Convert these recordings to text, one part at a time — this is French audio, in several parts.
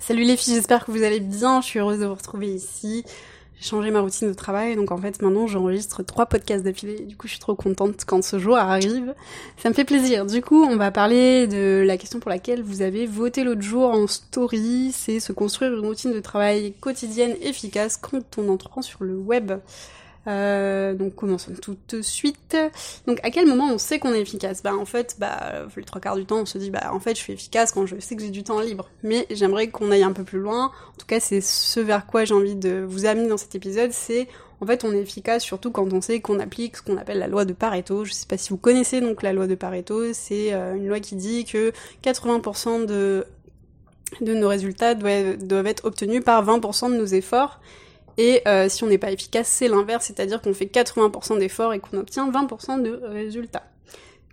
Salut les filles, j'espère que vous allez bien. Je suis heureuse de vous retrouver ici. J'ai changé ma routine de travail, donc en fait maintenant j'enregistre trois podcasts d'affilée. Du coup, je suis trop contente quand ce jour arrive. Ça me fait plaisir. Du coup, on va parler de la question pour laquelle vous avez voté l'autre jour en story. C'est se construire une routine de travail quotidienne efficace quand on entreprend sur le web. Euh, donc commençons tout de suite. Donc à quel moment on sait qu'on est efficace? Bah en fait, bah les trois quarts du temps on se dit bah en fait je suis efficace quand je sais que j'ai du temps libre. Mais j'aimerais qu'on aille un peu plus loin. En tout cas c'est ce vers quoi j'ai envie de vous amener dans cet épisode, c'est en fait on est efficace surtout quand on sait qu'on applique ce qu'on appelle la loi de Pareto. Je sais pas si vous connaissez donc la loi de Pareto, c'est euh, une loi qui dit que 80% de nos résultats doivent être obtenus par 20% de nos efforts. Et euh, si on n'est pas efficace, c'est l'inverse, c'est-à-dire qu'on fait 80% d'efforts et qu'on obtient 20% de résultats.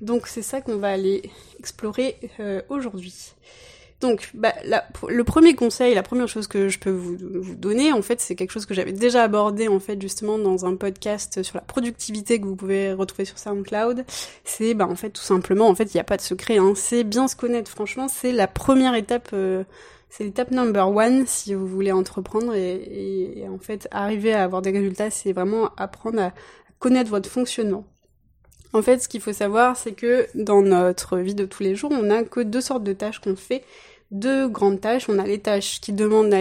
Donc c'est ça qu'on va aller explorer euh, aujourd'hui. Donc, bah, le premier conseil, la première chose que je peux vous, vous donner, en fait, c'est quelque chose que j'avais déjà abordé, en fait, justement, dans un podcast sur la productivité que vous pouvez retrouver sur SoundCloud. C'est, bah, en fait, tout simplement, en fait, il n'y a pas de secret, hein, c'est bien se connaître. Franchement, c'est la première étape euh, c'est l'étape number one si vous voulez entreprendre et, en fait arriver à avoir des résultats, c'est vraiment apprendre à connaître votre fonctionnement. En fait, ce qu'il faut savoir, c'est que dans notre vie de tous les jours, on n'a que deux sortes de tâches qu'on fait deux grandes tâches. On a les tâches qui demandent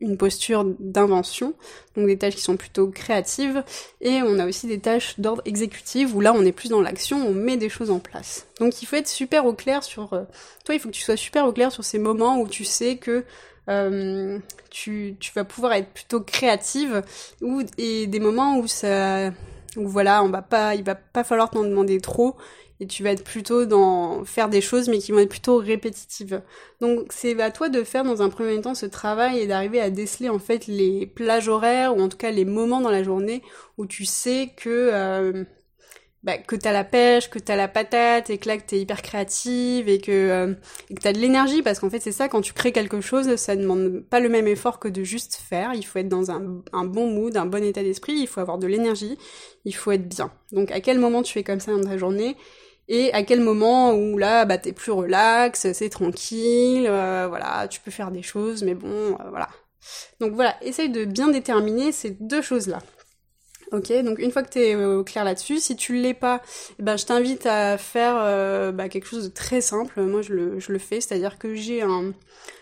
une, posture d'invention, donc des tâches qui sont plutôt créatives, et on a aussi des tâches d'ordre exécutif où là on est plus dans l'action, on met des choses en place. Donc il faut être super au clair sur euh, toi, il faut que tu sois super au clair sur ces moments où tu sais que euh, tu, tu vas pouvoir être plutôt créative ou et des moments où ça où voilà on va pas il va pas falloir t'en demander trop et tu vas être plutôt dans faire des choses mais qui vont être plutôt répétitives. Donc c'est à toi de faire dans un premier temps ce travail et d'arriver à déceler en fait les plages horaires ou en tout cas les moments dans la journée où tu sais que euh, bah, que t'as la pêche, que t'as la patate et que là que t'es hyper créative et que euh, t'as de l'énergie parce qu'en fait c'est ça quand tu crées quelque chose ça demande pas le même effort que de juste faire. Il faut être dans un, un bon mood, un bon état d'esprit, il faut avoir de l'énergie, il faut être bien. Donc à quel moment tu es comme ça dans ta journée? Et à quel moment où là bah t'es plus relax, c'est tranquille, euh, voilà, tu peux faire des choses, mais bon, euh, voilà. Donc voilà, essaye de bien déterminer ces deux choses-là. Ok, donc une fois que tu es euh, clair là-dessus, si tu l'es pas, eh ben je t'invite à faire bah, quelque chose de très simple. Moi je le, je le fais, c'est-à-dire que j'ai un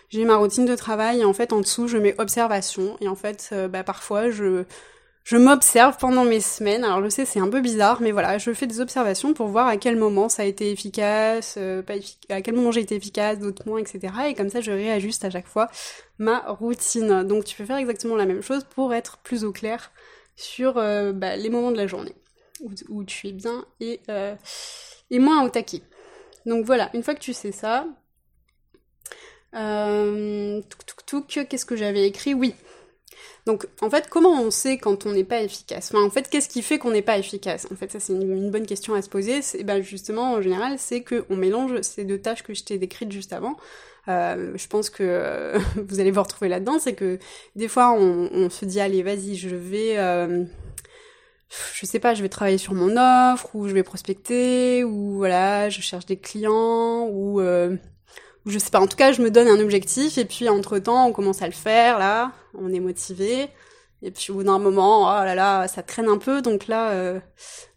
j'ai ma routine de travail et en fait en dessous je mets observation et en fait bah, parfois je je m'observe pendant mes semaines. Alors je sais c'est un peu bizarre, mais voilà, je fais des observations pour voir à quel moment ça a été efficace, euh, pas à quel moment j'ai été efficace, d'autres moins, etc. Et comme ça, je réajuste à chaque fois ma routine. Donc tu peux faire exactement la même chose pour être plus au clair sur euh, bah, les moments de la journée où, tu es bien et, euh, et moins au taquet. Donc voilà, une fois que tu sais ça, euh, qu'est-ce que j'avais écrit? Oui, donc, en fait, comment on sait quand on n'est pas efficace? Enfin, en fait, qu'est-ce qui fait qu'on n'est pas efficace? En fait, ça, c'est une, bonne question à se poser. C'est, ben, justement, en général, c'est qu'on mélange ces deux tâches que je t'ai décrites juste avant. Euh, je pense que vous allez vous retrouver là-dedans. C'est que des fois, on, se dit, allez, vas-y, je vais... Euh, je sais pas, je vais travailler sur mon offre, ou je vais prospecter, ou voilà, je cherche des clients, ou... Je sais pas, en tout cas, je me donne un objectif et puis entre temps, on commence à le faire, là, on est motivé. Et puis au bout d'un moment, oh là là, ça traîne un peu, donc là, euh,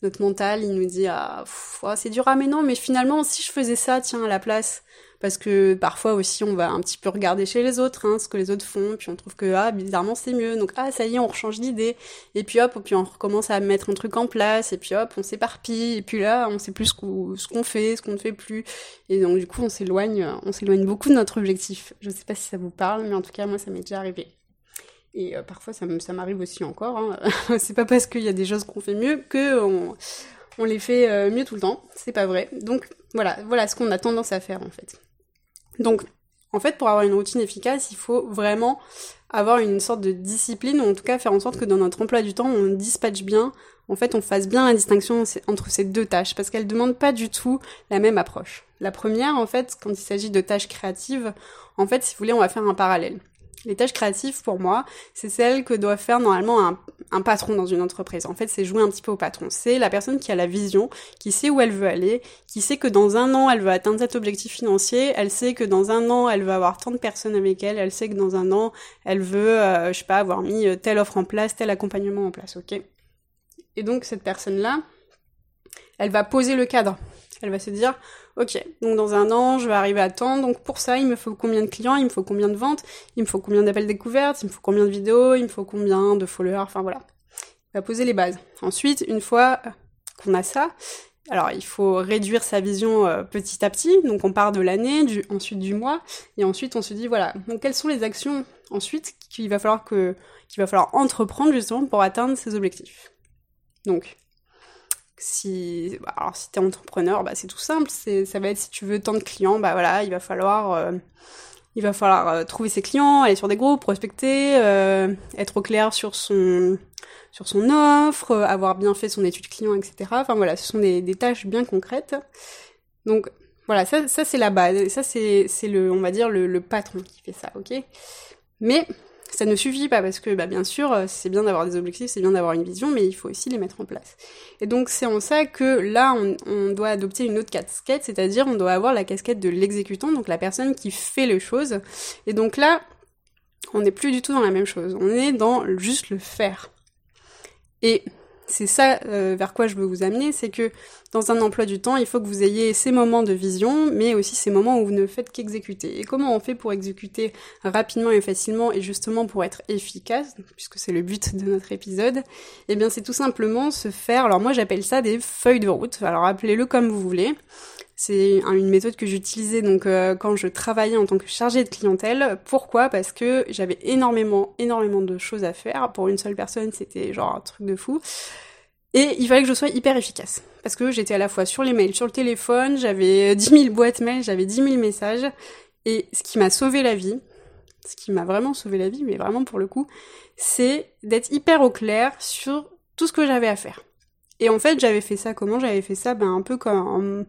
notre mental, il nous dit, ah, oh, c'est dur, ah mais non, mais finalement, si je faisais ça, tiens, à la place, parce que parfois aussi on va un petit peu regarder chez les autres hein, ce que les autres font puis on trouve que ah bizarrement c'est mieux. Donc ah ça y est on rechange d'idée. Et puis hop puis on recommence à mettre un truc en place. Et puis hop on s'éparpille. Et puis là on sait plus ce qu'on fait ce qu'on ne fait plus. Et donc du coup on s'éloigne on s'éloigne beaucoup de notre objectif. Je sais pas si ça vous parle mais en tout cas moi ça m'est déjà arrivé. Et euh, parfois ça m'arrive aussi encore hein. c'est pas parce qu'il y a des choses qu'on fait mieux que on, on les fait euh, mieux tout le temps. C'est pas vrai. Donc voilà voilà ce qu'on a tendance à faire en fait donc, en fait, pour avoir une routine efficace, il faut vraiment avoir une sorte de discipline, ou en tout cas faire en sorte que dans notre emploi du temps, on dispatche bien, en fait, on fasse bien la distinction entre ces deux tâches, parce qu'elles ne demandent pas du tout la même approche. La première, en fait, quand il s'agit de tâches créatives, en fait, si vous voulez, on va faire un parallèle. Les tâches créatives, pour moi, c'est celles que doit faire normalement un, patron dans une entreprise. En fait, c'est jouer un petit peu au patron. C'est la personne qui a la vision, qui sait où elle veut aller, qui sait que dans un an, elle veut atteindre cet objectif financier, elle sait que dans un an, elle veut avoir tant de personnes avec elle, elle sait que dans un an, elle veut, euh, je sais pas, avoir mis euh, telle offre en place, tel accompagnement en place, ok? Et donc, cette personne-là, elle va poser le cadre. Elle va se dire, ok, donc dans un an, je vais arriver à temps, donc pour ça, il me faut combien de clients, il me faut combien de ventes, il me faut combien d'appels découvertes, il me faut combien de vidéos, il me faut combien de followers, enfin voilà. Elle va poser les bases. Ensuite, une fois qu'on a ça, alors il faut réduire sa vision euh, petit à petit, donc on part de l'année, du, ensuite du mois, et ensuite on se dit voilà, donc quelles sont les actions ensuite qu'il va falloir que qu'il va falloir entreprendre justement pour atteindre ces objectifs? Donc si bah, alors si t'es entrepreneur bah c'est tout simple. C'est ça va être si tu veux tant de clients bah voilà il va falloir euh, il va falloir euh, trouver ses clients aller sur des groupes prospecter euh, être au clair sur son sur son offre avoir bien fait son étude client etc enfin voilà ce sont des, des tâches bien concrètes. Donc voilà ça ça c'est la base. Ça c'est c'est le on va dire le, le patron qui fait ça ok? Mais ça ne suffit pas parce que, bah, bien sûr, euh, c'est bien d'avoir des objectifs, c'est bien d'avoir une vision, mais il faut aussi les mettre en place. Et donc, c'est en ça que là, on, on doit adopter une autre casquette, c'est-à-dire on doit avoir la casquette de l'exécutant, donc la personne qui fait les choses. Et donc là, on n'est plus du tout dans la même chose. On est dans juste le faire. Et c'est ça euh, vers quoi je veux vous amener, c'est que dans un emploi du temps, il faut que vous ayez ces moments de vision, mais aussi ces moments où vous ne faites qu'exécuter. Et comment on fait pour exécuter rapidement et facilement et justement pour être efficace, puisque c'est le but de notre épisode? Eh bien, c'est tout simplement se faire. Alors moi, j'appelle ça des feuilles de route. Alors appelez-le comme vous voulez. C'est une méthode que j'utilisais donc euh, quand je travaillais en tant que chargée de clientèle. Pourquoi? Parce que j'avais énormément, énormément de choses à faire. Pour une seule personne, c'était genre un truc de fou. Et il fallait que je sois hyper efficace. Parce que j'étais à la fois sur les mails, sur le téléphone, j'avais 10 000 boîtes mails, j'avais 10 000 messages. Et ce qui m'a sauvé la vie, ce qui m'a vraiment sauvé la vie, mais vraiment pour le coup, c'est d'être hyper au clair sur tout ce que j'avais à faire. Et en fait, j'avais fait ça comment? J'avais fait ça ben, un peu comme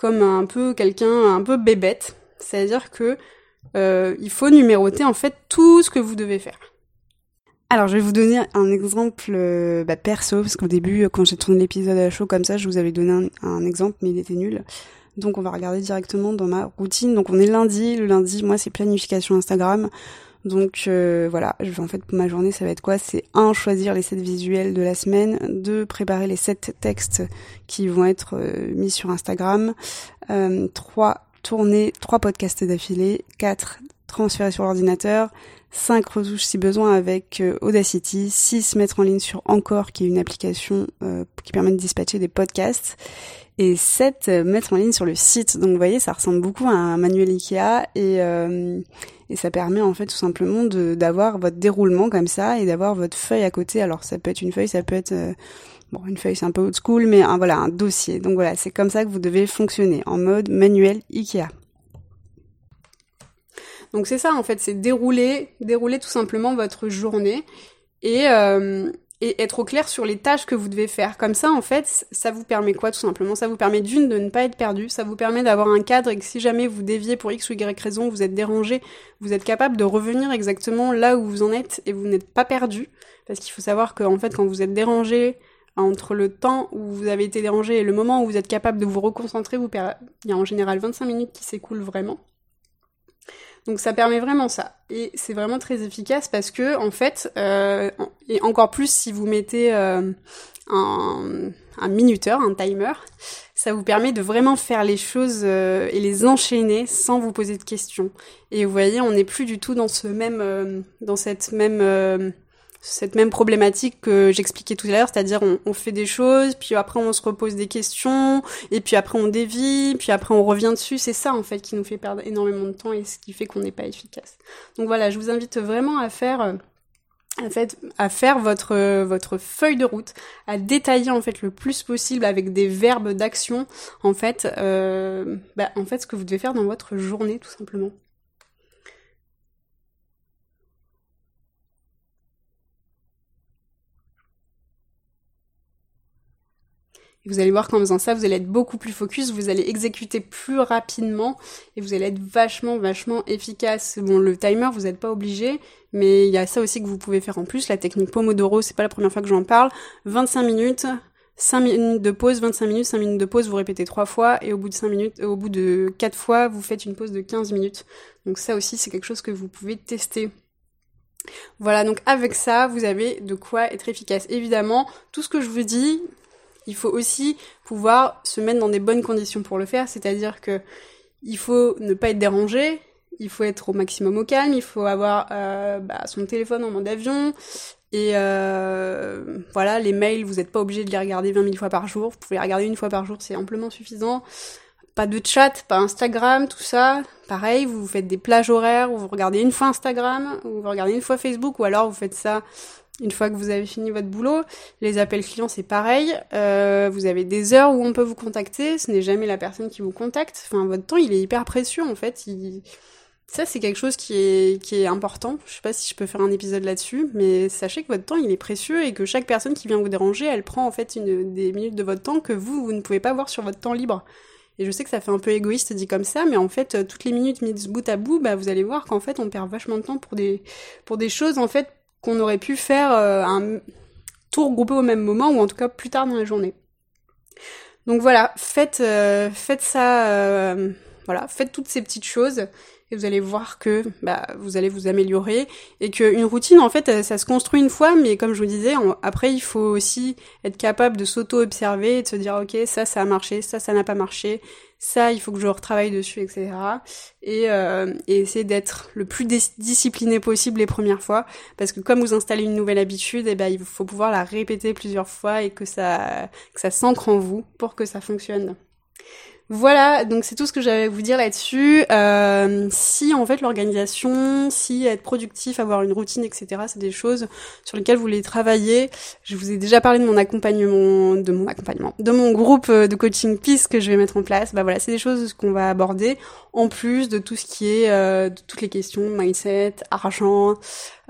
comme un peu quelqu'un un peu bébête, c'est-à-dire que euh, il faut numéroter en fait tout ce que vous devez faire. Alors je vais vous donner un exemple euh, bah, perso parce qu'au début quand j'ai tourné l'épisode à chaud comme ça, je vous avais donné un, exemple mais il était nul. Donc on va regarder directement dans ma routine. Donc on est lundi, le lundi moi c'est planification Instagram. Donc euh, voilà, en fait ma journée ça va être quoi? C'est un choisir les sept visuels de la semaine, deux préparer les sept textes qui vont être euh, mis sur Instagram, euh, trois tourner trois podcasts d'affilée, quatre transférer sur l'ordinateur, 5 retouches si besoin avec euh, Audacity, 6 mettre en ligne sur Encore qui est une application qui permet de dispatcher des podcasts. Et 7 mettre en ligne sur le site. Donc vous voyez, ça ressemble beaucoup à un manuel Ikea. Et et ça permet en fait tout simplement d'avoir votre déroulement comme ça et d'avoir votre feuille à côté. Alors ça peut être une feuille, ça peut être euh, bon une feuille c'est un peu old school, mais un, voilà un dossier. Donc voilà, c'est comme ça que vous devez fonctionner en mode manuel Ikea. Donc c'est ça en fait, c'est dérouler, dérouler tout simplement votre journée et euh, et être au clair sur les tâches que vous devez faire. Comme ça, en fait, ça vous permet quoi tout simplement? Ça vous permet d'une de ne pas être perdu, ça vous permet d'avoir un cadre et que si jamais vous déviez pour X ou Y raison, vous êtes dérangé, vous êtes capable de revenir exactement là où vous en êtes et vous n'êtes pas perdu. Parce qu'il faut savoir qu'en fait, quand vous êtes dérangé, entre le temps où vous avez été dérangé et le moment où vous êtes capable de vous reconcentrer, vous il y a en général 25 minutes qui s'écoulent vraiment. Donc ça permet vraiment ça. Et c'est vraiment très efficace parce que, en fait, euh, et encore plus si vous mettez euh, un, un, minuteur, un timer, ça vous permet de vraiment faire les choses euh, et les enchaîner sans vous poser de questions. Et vous voyez, on n'est plus du tout dans ce même, euh, dans cette même euh, cette même problématique que j'expliquais tout à l'heure, c'est-à-dire on, fait des choses, puis après on se repose des questions, et puis après on dévie, puis après on revient dessus. C'est ça en fait qui nous fait perdre énormément de temps et ce qui fait qu'on n'est pas efficace. Donc voilà, je vous invite vraiment à faire euh, en fait, à faire votre votre feuille de route, à détailler en fait le plus possible avec des verbes d'action en fait, euh, bah, en fait ce que vous devez faire dans votre journée tout simplement. Et vous allez voir qu'en faisant ça, vous allez être beaucoup plus focus, vous allez exécuter plus rapidement et vous allez être vachement, vachement efficace. Bon, le timer, vous n'êtes pas obligé, mais il y a ça aussi que vous pouvez faire en plus. La technique Pomodoro, c'est pas la première fois que j'en parle. 25 minutes, 5 minutes de pause, 25 minutes, 5 minutes de pause, vous répétez 3 fois, et au bout de 5 minutes, au bout de 4 fois, vous faites une pause de 15 minutes. Donc ça aussi, c'est quelque chose que vous pouvez tester. Voilà, donc avec ça, vous avez de quoi être efficace. Évidemment, tout ce que je vous dis, il faut aussi pouvoir se mettre dans des bonnes conditions pour le faire, c'est-à-dire que il faut ne pas être dérangé, il faut être au maximum au calme, il faut avoir euh, bah, son téléphone en mode avion, et euh, voilà, les mails, vous n'êtes pas obligé de les regarder 20 000 fois par jour, vous pouvez les regarder une fois par jour, c'est amplement suffisant. Pas de chat, pas Instagram, tout ça. Pareil, vous faites des plages horaires, où vous regardez une fois Instagram, ou vous regardez une fois Facebook, ou alors vous faites ça une fois que vous avez fini votre boulot. Les appels clients, c'est pareil. Euh, vous avez des heures où on peut vous contacter. Ce n'est jamais la personne qui vous contacte. Enfin, votre temps, il est hyper précieux, en fait. Ça, c'est quelque chose qui est, qui est important. Je sais pas si je peux faire un épisode là-dessus, mais sachez que votre temps, il est précieux et que chaque personne qui vient vous déranger, elle prend en fait une, des minutes de votre temps que vous, vous ne pouvez pas voir sur votre temps libre. Et je sais que ça fait un peu égoïste dit comme ça, mais en fait, toutes les minutes mises bout à bout, bah, vous allez voir qu'en fait, on perd vachement de temps pour des, pour des choses, en fait, qu'on aurait pu faire euh, un tour groupé au même moment ou en tout cas plus tard dans la journée. Donc voilà, faites, euh, faites ça, euh, voilà, faites toutes ces petites choses et vous allez voir que bah, vous allez vous améliorer et qu'une routine en fait ça se construit une fois mais comme je vous disais après il faut aussi être capable de s'auto-observer et de se dire ok ça ça a marché ça ça n'a pas marché ça il faut que je retravaille dessus etc et, euh, et essayer d'être le plus discipliné possible les premières fois parce que comme vous installez une nouvelle habitude eh ben il faut pouvoir la répéter plusieurs fois et que ça que ça s'ancre en vous pour que ça fonctionne voilà, donc c'est tout ce que j'avais à vous dire là-dessus. Euh, si en fait l'organisation, si être productif, avoir une routine, etc., c'est des choses sur lesquelles vous voulez travailler. Je vous ai déjà parlé de mon accompagnement, de mon accompagnement, de mon groupe euh, de coaching PIS que je vais mettre en place. Bah voilà, c'est des choses qu'on va aborder en plus de tout ce qui est euh, de toutes les questions mindset, argent,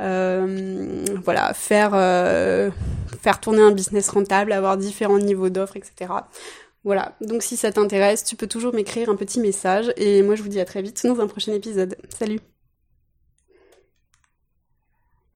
euh, voilà, faire faire tourner un business rentable, avoir différents niveaux d'offres, etc. Voilà, donc si ça t'intéresse, tu peux toujours m'écrire un petit message. Et moi je vous dis à très vite dans un prochain épisode. Salut